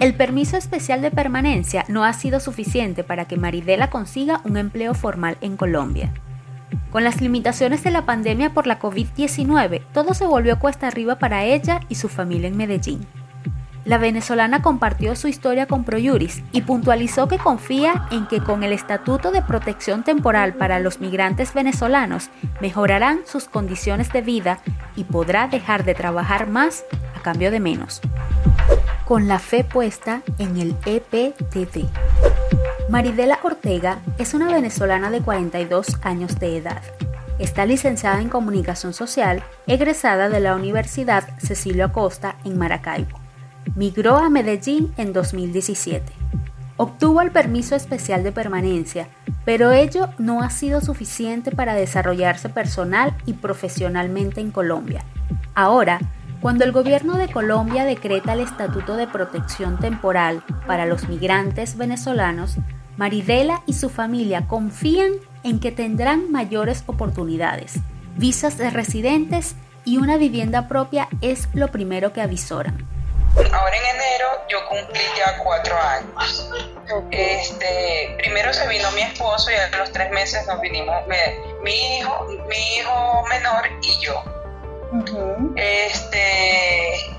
El permiso especial de permanencia no ha sido suficiente para que Maridela consiga un empleo formal en Colombia. Con las limitaciones de la pandemia por la COVID-19, todo se volvió cuesta arriba para ella y su familia en Medellín. La venezolana compartió su historia con Proyuris y puntualizó que confía en que con el Estatuto de Protección Temporal para los Migrantes Venezolanos mejorarán sus condiciones de vida y podrá dejar de trabajar más a cambio de menos. Con la fe puesta en el EPTD. Maridela Ortega es una venezolana de 42 años de edad. Está licenciada en Comunicación Social, egresada de la Universidad Cecilio Acosta en Maracaibo. Migró a Medellín en 2017. Obtuvo el permiso especial de permanencia, pero ello no ha sido suficiente para desarrollarse personal y profesionalmente en Colombia. Ahora, cuando el gobierno de Colombia decreta el Estatuto de Protección Temporal para los migrantes venezolanos, Maridela y su familia confían en que tendrán mayores oportunidades, visas de residentes y una vivienda propia es lo primero que avisoran. Ahora en enero yo cumplí ya cuatro años. Este, primero se vino mi esposo y a los tres meses nos vinimos mi hijo, mi hijo menor y yo. Este,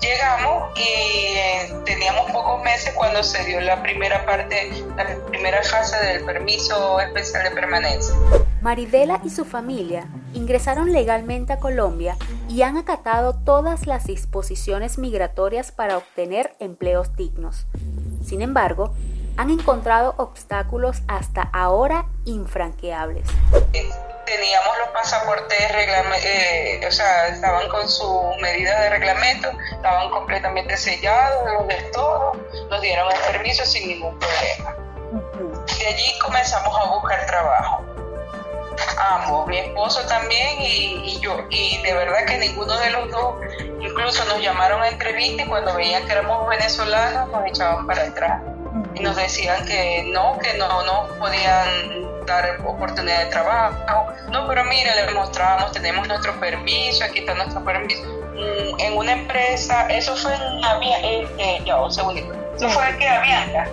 llegamos y eh, teníamos pocos meses cuando se dio la primera parte, la primera fase del permiso especial de permanencia. Maridela y su familia ingresaron legalmente a Colombia y han acatado todas las disposiciones migratorias para obtener empleos dignos. Sin embargo, han encontrado obstáculos hasta ahora infranqueables teníamos los pasaportes, eh, o sea, estaban con su medida de reglamento, estaban completamente sellados, los de todo, nos dieron el permiso sin ningún problema. De allí comenzamos a buscar trabajo. Ambos, mi esposo también y, yo. Y de verdad que ninguno de los dos, incluso nos llamaron a entrevista y cuando veían que éramos venezolanos nos echaban para atrás. Nos decían que no, que no, no podían dar oportunidad de trabajo. No, pero mira, le mostrábamos, tenemos nuestro permiso, aquí está nuestro permiso. Mm, en una empresa, eso fue en Avianca, eh, eh, ya, un segundito, eso fue aquí Avianca.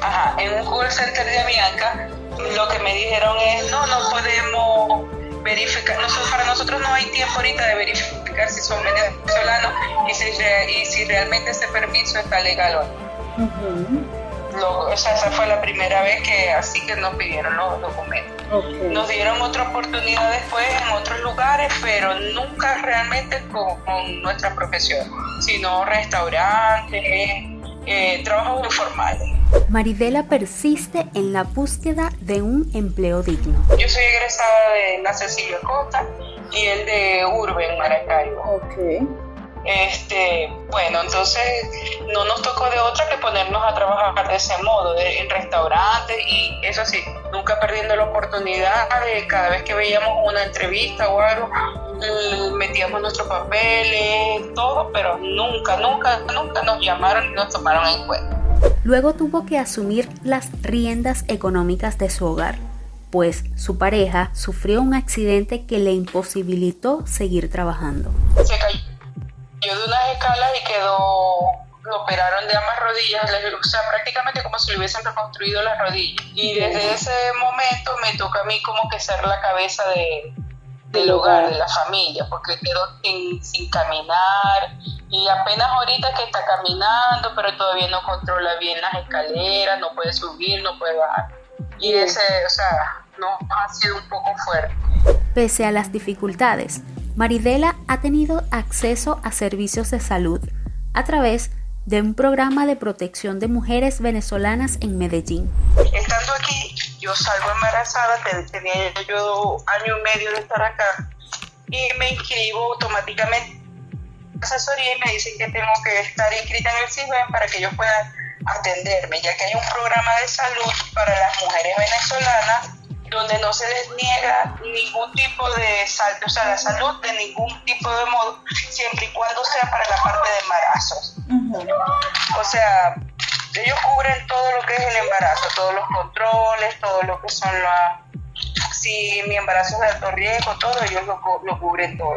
Ajá, en un call center de Avianca, lo que me dijeron es, no, no podemos verificar, nosotros, para nosotros no hay tiempo ahorita de verificar si son venezolanos y si, y si realmente ese permiso está legal o no o sea, esa fue la primera vez que así que nos pidieron los documentos. Nos dieron otra oportunidad después en otros lugares, pero nunca realmente con, nuestra profesión, sino restaurantes, eh, trabajos informales. Maridela persiste en la búsqueda de un empleo digno. Yo soy egresada de la Cecilia Costa y el de Urbe en Maracaibo. Okay. Este, bueno, entonces no nos tocó de otra que ponernos a trabajar de ese modo, en restaurantes y eso sí, nunca perdiendo la oportunidad de cada vez que veíamos una entrevista o algo, mm, metíamos nuestros papeles, todo, pero nunca, nunca, nunca nos llamaron y nos tomaron en cuenta. Luego tuvo que asumir las riendas económicas de su hogar, pues su pareja sufrió un accidente que le imposibilitó seguir trabajando. Se cayó yo de unas escalas y quedó, lo operaron de ambas rodillas, o sea, prácticamente como si le hubiesen reconstruido las rodillas. Y desde ese momento me toca a mí como que ser la cabeza de, del hogar, de la familia, porque quedó sin, sin caminar y apenas ahorita que está caminando, pero todavía no controla bien las escaleras, no puede subir, no puede bajar. Y ese, o sea, no ha sido un poco fuerte. Pese a las dificultades, Maridela ha tenido acceso a servicios de salud a través de un programa de protección de mujeres venezolanas en Medellín. Estando aquí, yo salgo embarazada, tenía yo año y medio de estar acá y me inscribo automáticamente asesoría y me dicen que tengo que estar inscrita en el CISBEN para que ellos puedan atenderme, ya que hay un programa de salud para las mujeres venezolanas donde no se les niega ningún tipo de salud, o sea, la salud de ningún tipo de modo, siempre y cuando sea para la parte de embarazos. O sea, ellos cubren todo lo que es el embarazo, todos los controles, todo lo que son las... Si mi embarazo es de alto riesgo, todo, ellos lo, cubren todo.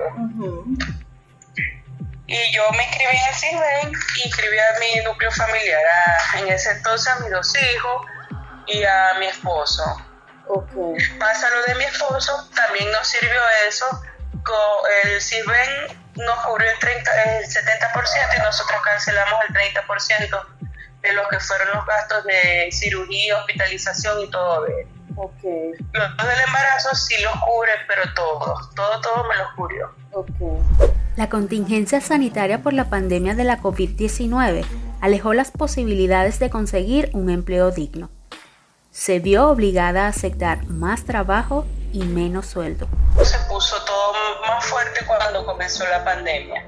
Y yo me inscribí en el CISBEN, inscribí a mi núcleo familiar, en ese entonces a mis dos hijos y a mi esposo. Okay. Pasa lo de mi esposo, también nos sirvió eso. El CISBEN nos cubrió el, 30, el 70% y nosotros cancelamos el 30% de lo que fueron los gastos de cirugía, hospitalización y todo de Okay. Los del embarazo sí los cubre, pero todo, todo, todo me los cubrió. Okay. La contingencia sanitaria por la pandemia de la COVID-19 alejó las posibilidades de conseguir un empleo digno. Se vio obligada a aceptar más trabajo y menos sueldo. Se puso todo más fuerte cuando comenzó la pandemia.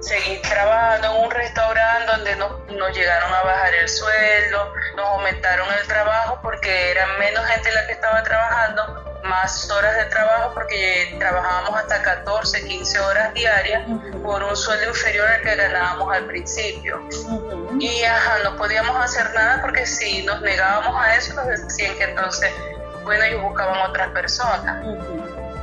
Seguí trabajando en un restaurante donde nos, nos, llegaron a bajar el sueldo, nos aumentaron el trabajo porque era menos gente la que estaba trabajando, más horas de trabajo porque trabajábamos hasta 14, 15 horas diarias por un sueldo inferior al que ganábamos al principio. Y ajá, no podíamos hacer nada porque si nos negábamos a eso nos decían que entonces, bueno, ellos buscaban otras personas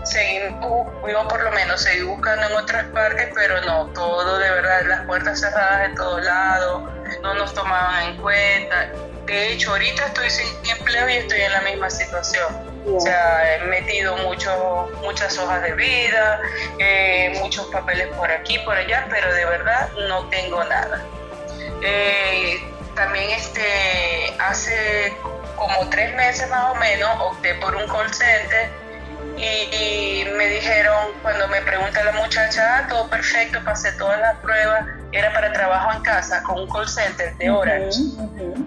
seguimos, por lo menos, seguir buscando en otras partes, pero no, todo de verdad, las puertas cerradas de todos lados, no nos tomaban en cuenta. De hecho, ahorita estoy sin empleo y estoy en la misma situación. O sea, he metido mucho, muchas hojas de vida, eh, muchos papeles por aquí, por allá, pero de verdad no tengo nada. Eh, también este, hace como tres meses más o menos opté por un call center y, me dijeron, cuando me pregunta la muchacha, ah, todo perfecto, pasé todas las pruebas, era para trabajo en casa con un call center de Orange.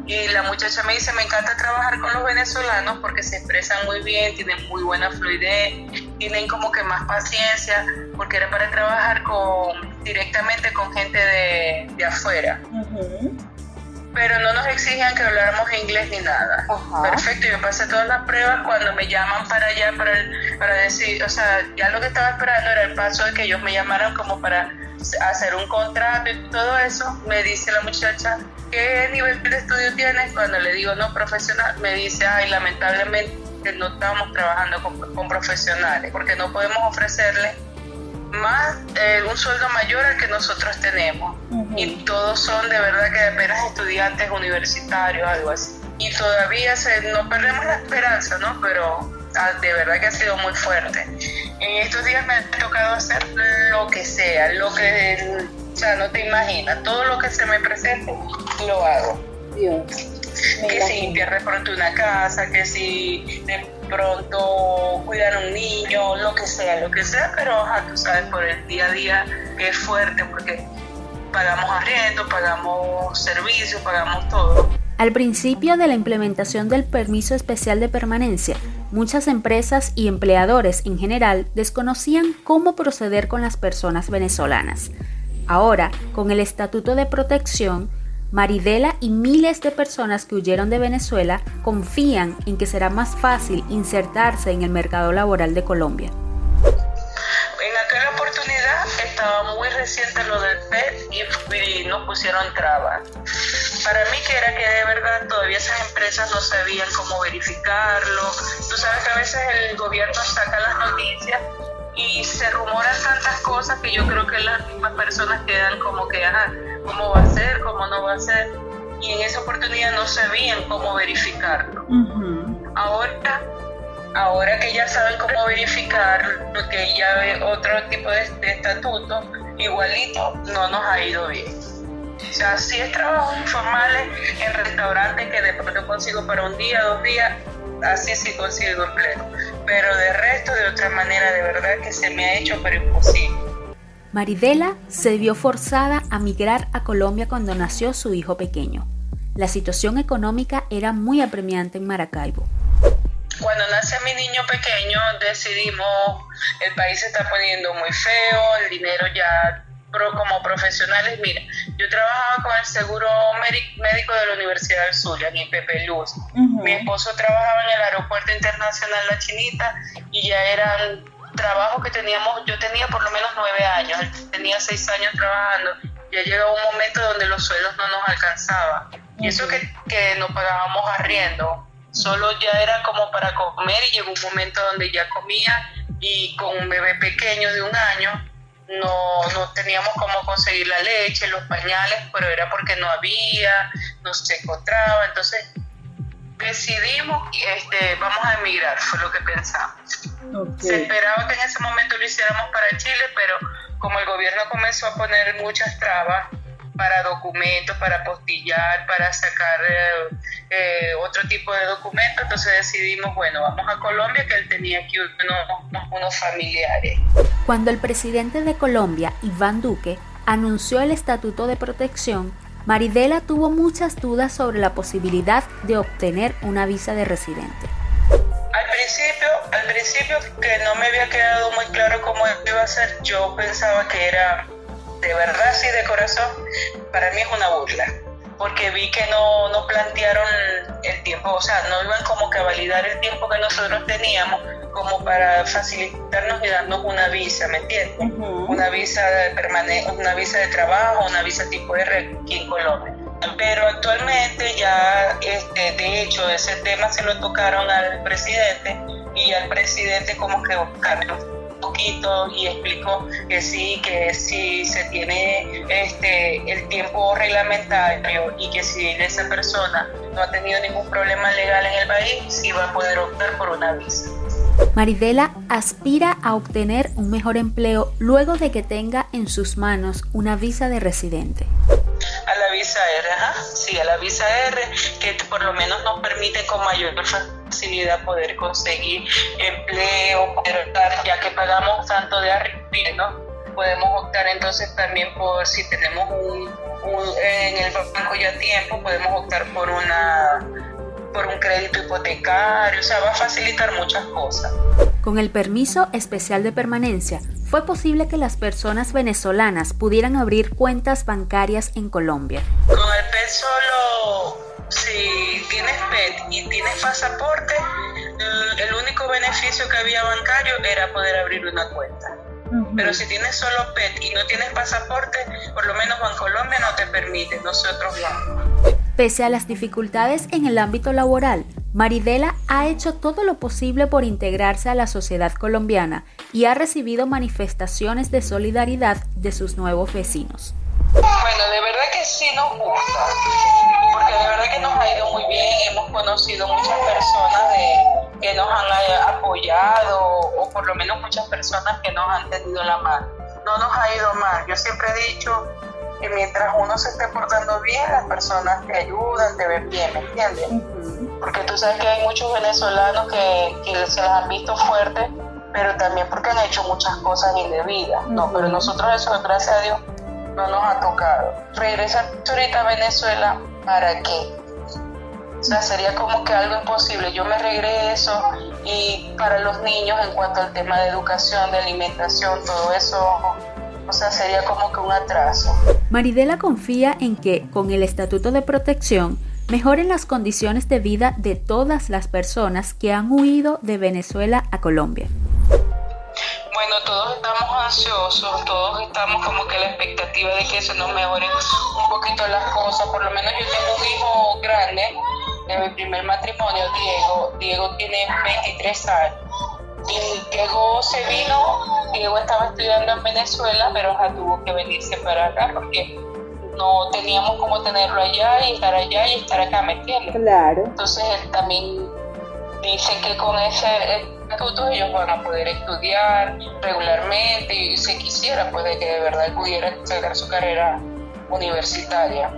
Y la muchacha me dice, me encanta trabajar con los venezolanos porque se expresan muy bien, tienen muy buena fluidez, tienen como que más paciencia, porque era para trabajar con directamente con gente de, de afuera pero no nos exigían que habláramos inglés ni nada. Perfecto, yo pasé todas las pruebas cuando me llaman para allá para, para decir, o sea, ya lo que estaba esperando era el paso de que ellos me llamaran como para hacer un contrato y todo eso. Me dice la muchacha, ¿qué nivel de estudio tienes? Cuando le digo no profesional, me dice, ay, lamentablemente no estamos trabajando con, con profesionales porque no podemos ofrecerle más eh, un sueldo mayor al que nosotros tenemos. Y todos son de verdad que apenas estudiantes universitarios, algo así. Y todavía se, no perdemos la esperanza, ¿no? Pero ah, de verdad que ha sido muy fuerte. En estos días me ha tocado hacer lo que sea, lo que, o sea, no te imaginas, todo lo que se me presente, lo hago. Dios que si limpiar de pronto una casa, que si de pronto cuidar a un niño, lo que sea, lo que sea, pero tú sabes, por el día a día que es fuerte porque pagamos arriendo, pagamos servicios, pagamos todo. Al principio de la implementación del permiso especial de permanencia, muchas empresas y empleadores en general desconocían cómo proceder con las personas venezolanas. Ahora, con el Estatuto de Protección, Maridela y miles de personas que huyeron de Venezuela confían en que será más fácil insertarse en el mercado laboral de Colombia. En aquella oportunidad estaba muy reciente lo del PET y, nos pusieron trabas. Para mí que era que de verdad todavía esas empresas no sabían cómo verificarlo. Tú sabes que a veces el gobierno saca las noticias y se rumoran tantas cosas que yo creo que las mismas personas quedan como que, ajá, ¿cómo va a ser? ¿Cómo no va a ser? Y en esa oportunidad no sabían cómo verificarlo. Ahora, ahora que ya saben cómo verificarlo, que ya ve otro tipo de, estatuto, igualito no nos ha ido bien. O sea, sí es trabajo informales en restaurantes que de pronto consigo para un día, dos días, así sí consigo empleo. Pero de resto, de otra manera, de verdad que se me ha hecho pero imposible. Maridela se vio forzada a migrar a Colombia cuando nació su hijo pequeño. La situación económica era muy apremiante en Maracaibo. Cuando nace mi niño pequeño decidimos, el país se está poniendo muy feo, el dinero ya como profesionales, mira, yo trabajaba con el seguro médico de la Universidad del Zulia, en Pepe Luz. Mi esposo trabajaba en el aeropuerto internacional La Chinita y ya eran trabajos que teníamos, yo tenía por lo menos nueve años, tenía seis años trabajando, ya llegó un momento donde los sueldos no nos alcanzaban. Y eso que, que no pagábamos arriendo, solo ya era como para comer y llegó un momento donde ya comía y con un bebé pequeño de un año no, no teníamos cómo conseguir la leche, los pañales, pero era porque no había, no se encontraba, entonces decidimos, este, vamos a emigrar, fue lo que pensamos. Se esperaba que en ese momento lo hiciéramos para Chile, pero como el gobierno comenzó a poner muchas trabas, para documentos, para postillar, para sacar eh, eh, otro tipo de documentos. Entonces decidimos, bueno, vamos a Colombia, que él tenía aquí unos, unos familiares. Cuando el presidente de Colombia, Iván Duque, anunció el Estatuto de Protección, Maridela tuvo muchas dudas sobre la posibilidad de obtener una visa de residente. Al principio, al principio que no me había quedado muy claro cómo iba a ser, yo pensaba que era de verdad, sí, de corazón, para mí es una burla, porque vi que no, no plantearon el tiempo, o sea, no iban como que a validar el tiempo que nosotros teníamos como para facilitarnos y darnos una visa, ¿me entiendes? Una visa de permanencia, una visa de trabajo, una visa tipo R aquí en Colombia. Pero actualmente ya, este, de hecho, ese tema se lo tocaron al presidente y al presidente como que buscaron poquito y explicó que sí, que si se tiene este el tiempo reglamentario y que si esa persona no ha tenido ningún problema legal en el país, sí va a poder optar por una visa. Maridela aspira a obtener un mejor empleo luego de que tenga en sus manos una visa de residente. Visa R, ajá, sí, a la visa R, que por lo menos nos permite con mayor facilidad poder conseguir empleo, poder ya que pagamos tanto de arriba. Podemos optar entonces también por, si tenemos un, en el banco ya tiempo, podemos optar por una por un crédito hipotecario, o sea, va a facilitar muchas cosas. Con el permiso especial de permanencia, fue posible que las personas venezolanas pudieran abrir cuentas bancarias en Colombia. Con el PET solo, si tienes PET y tienes pasaporte, el único beneficio que había bancario era poder abrir una cuenta. Pero si tienes solo PET y no tienes pasaporte, por lo menos Bancolombia no te permite, nosotros no. Pese a las dificultades en el ámbito laboral, Maridela ha hecho todo lo posible por integrarse a la sociedad colombiana y ha recibido manifestaciones de solidaridad de sus nuevos vecinos. Bueno, de verdad que sí nos gusta, porque de verdad que nos ha ido muy bien, hemos conocido muchas personas que nos han apoyado, o por lo menos muchas personas que nos han tenido la mano. No nos ha ido mal, yo siempre he dicho que mientras uno se esté portando bien, las personas te ayudan, te ven bien, ¿me entiendes? Porque tú sabes que hay muchos venezolanos que, se las han visto fuertes, pero también porque han hecho muchas cosas indebidas, ¿no? Pero nosotros eso, gracias a Dios, no nos ha tocado. Regresar ahorita a Venezuela, ¿para qué? O sea, sería como que algo imposible. Yo me regreso y para los niños en cuanto al tema de educación, de alimentación, todo eso o sea, sería como que un atraso. Maridela confía en que, con el Estatuto de Protección, mejoren las condiciones de vida de todas las personas que han huido de Venezuela a Colombia. Bueno, todos estamos ansiosos, todos estamos como que la expectativa de que se nos mejoren un poquito las cosas. Por lo menos yo tengo un hijo grande de mi primer matrimonio, Diego. Diego tiene 23 años y Diego se vino, Diego estaba estudiando en Venezuela, pero ya tuvo que venirse para acá porque no teníamos cómo tenerlo allá y estar allá y estar acá, ¿me entiendes? Claro. Entonces él también dice que con ese estatuto ellos van a poder estudiar regularmente y si quisiera, pues de que de verdad pudiera sacar su carrera universitaria.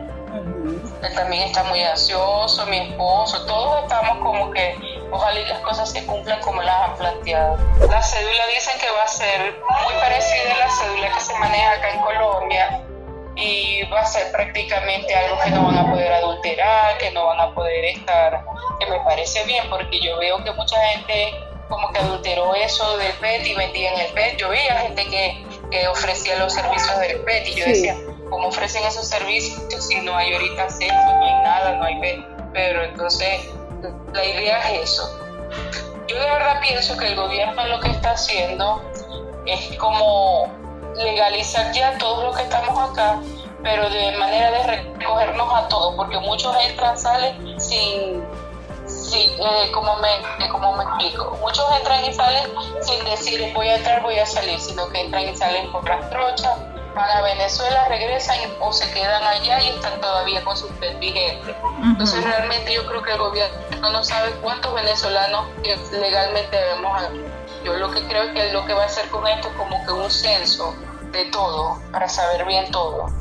Él también está muy ansioso, mi esposo, todos estamos como que ojalá las cosas se cumplan como las han planteado. La cédula dicen que va a ser muy parecida a la cédula que se maneja acá en Colombia y va a ser prácticamente algo que no van a poder adulterar, que no van a poder estar, que me parece bien porque yo veo que mucha gente como que adulteró eso del PET y vendían el PET. Yo veía gente que, que ofrecía los servicios del PET y yo decía, ¿cómo ofrecen esos servicios si no hay ahorita sexo, no hay nada, no hay PET? Pero entonces la idea es eso. Yo de verdad pienso que el gobierno lo que está haciendo es como legalizar ya todo lo que estamos acá, pero de manera de recogernos a todos, porque muchos entran, salen sin, Sí, eh, como, me, como me explico. Muchos entran y salen sin decir voy a entrar, voy a salir, sino que entran y salen por las trochas, van a Venezuela, regresan o se quedan allá y están todavía con sus vigentes. Entonces realmente yo creo que el gobierno no sabe cuántos venezolanos legalmente debemos Yo lo que creo es que lo que va a hacer con esto es como que un censo de todo, para saber bien todo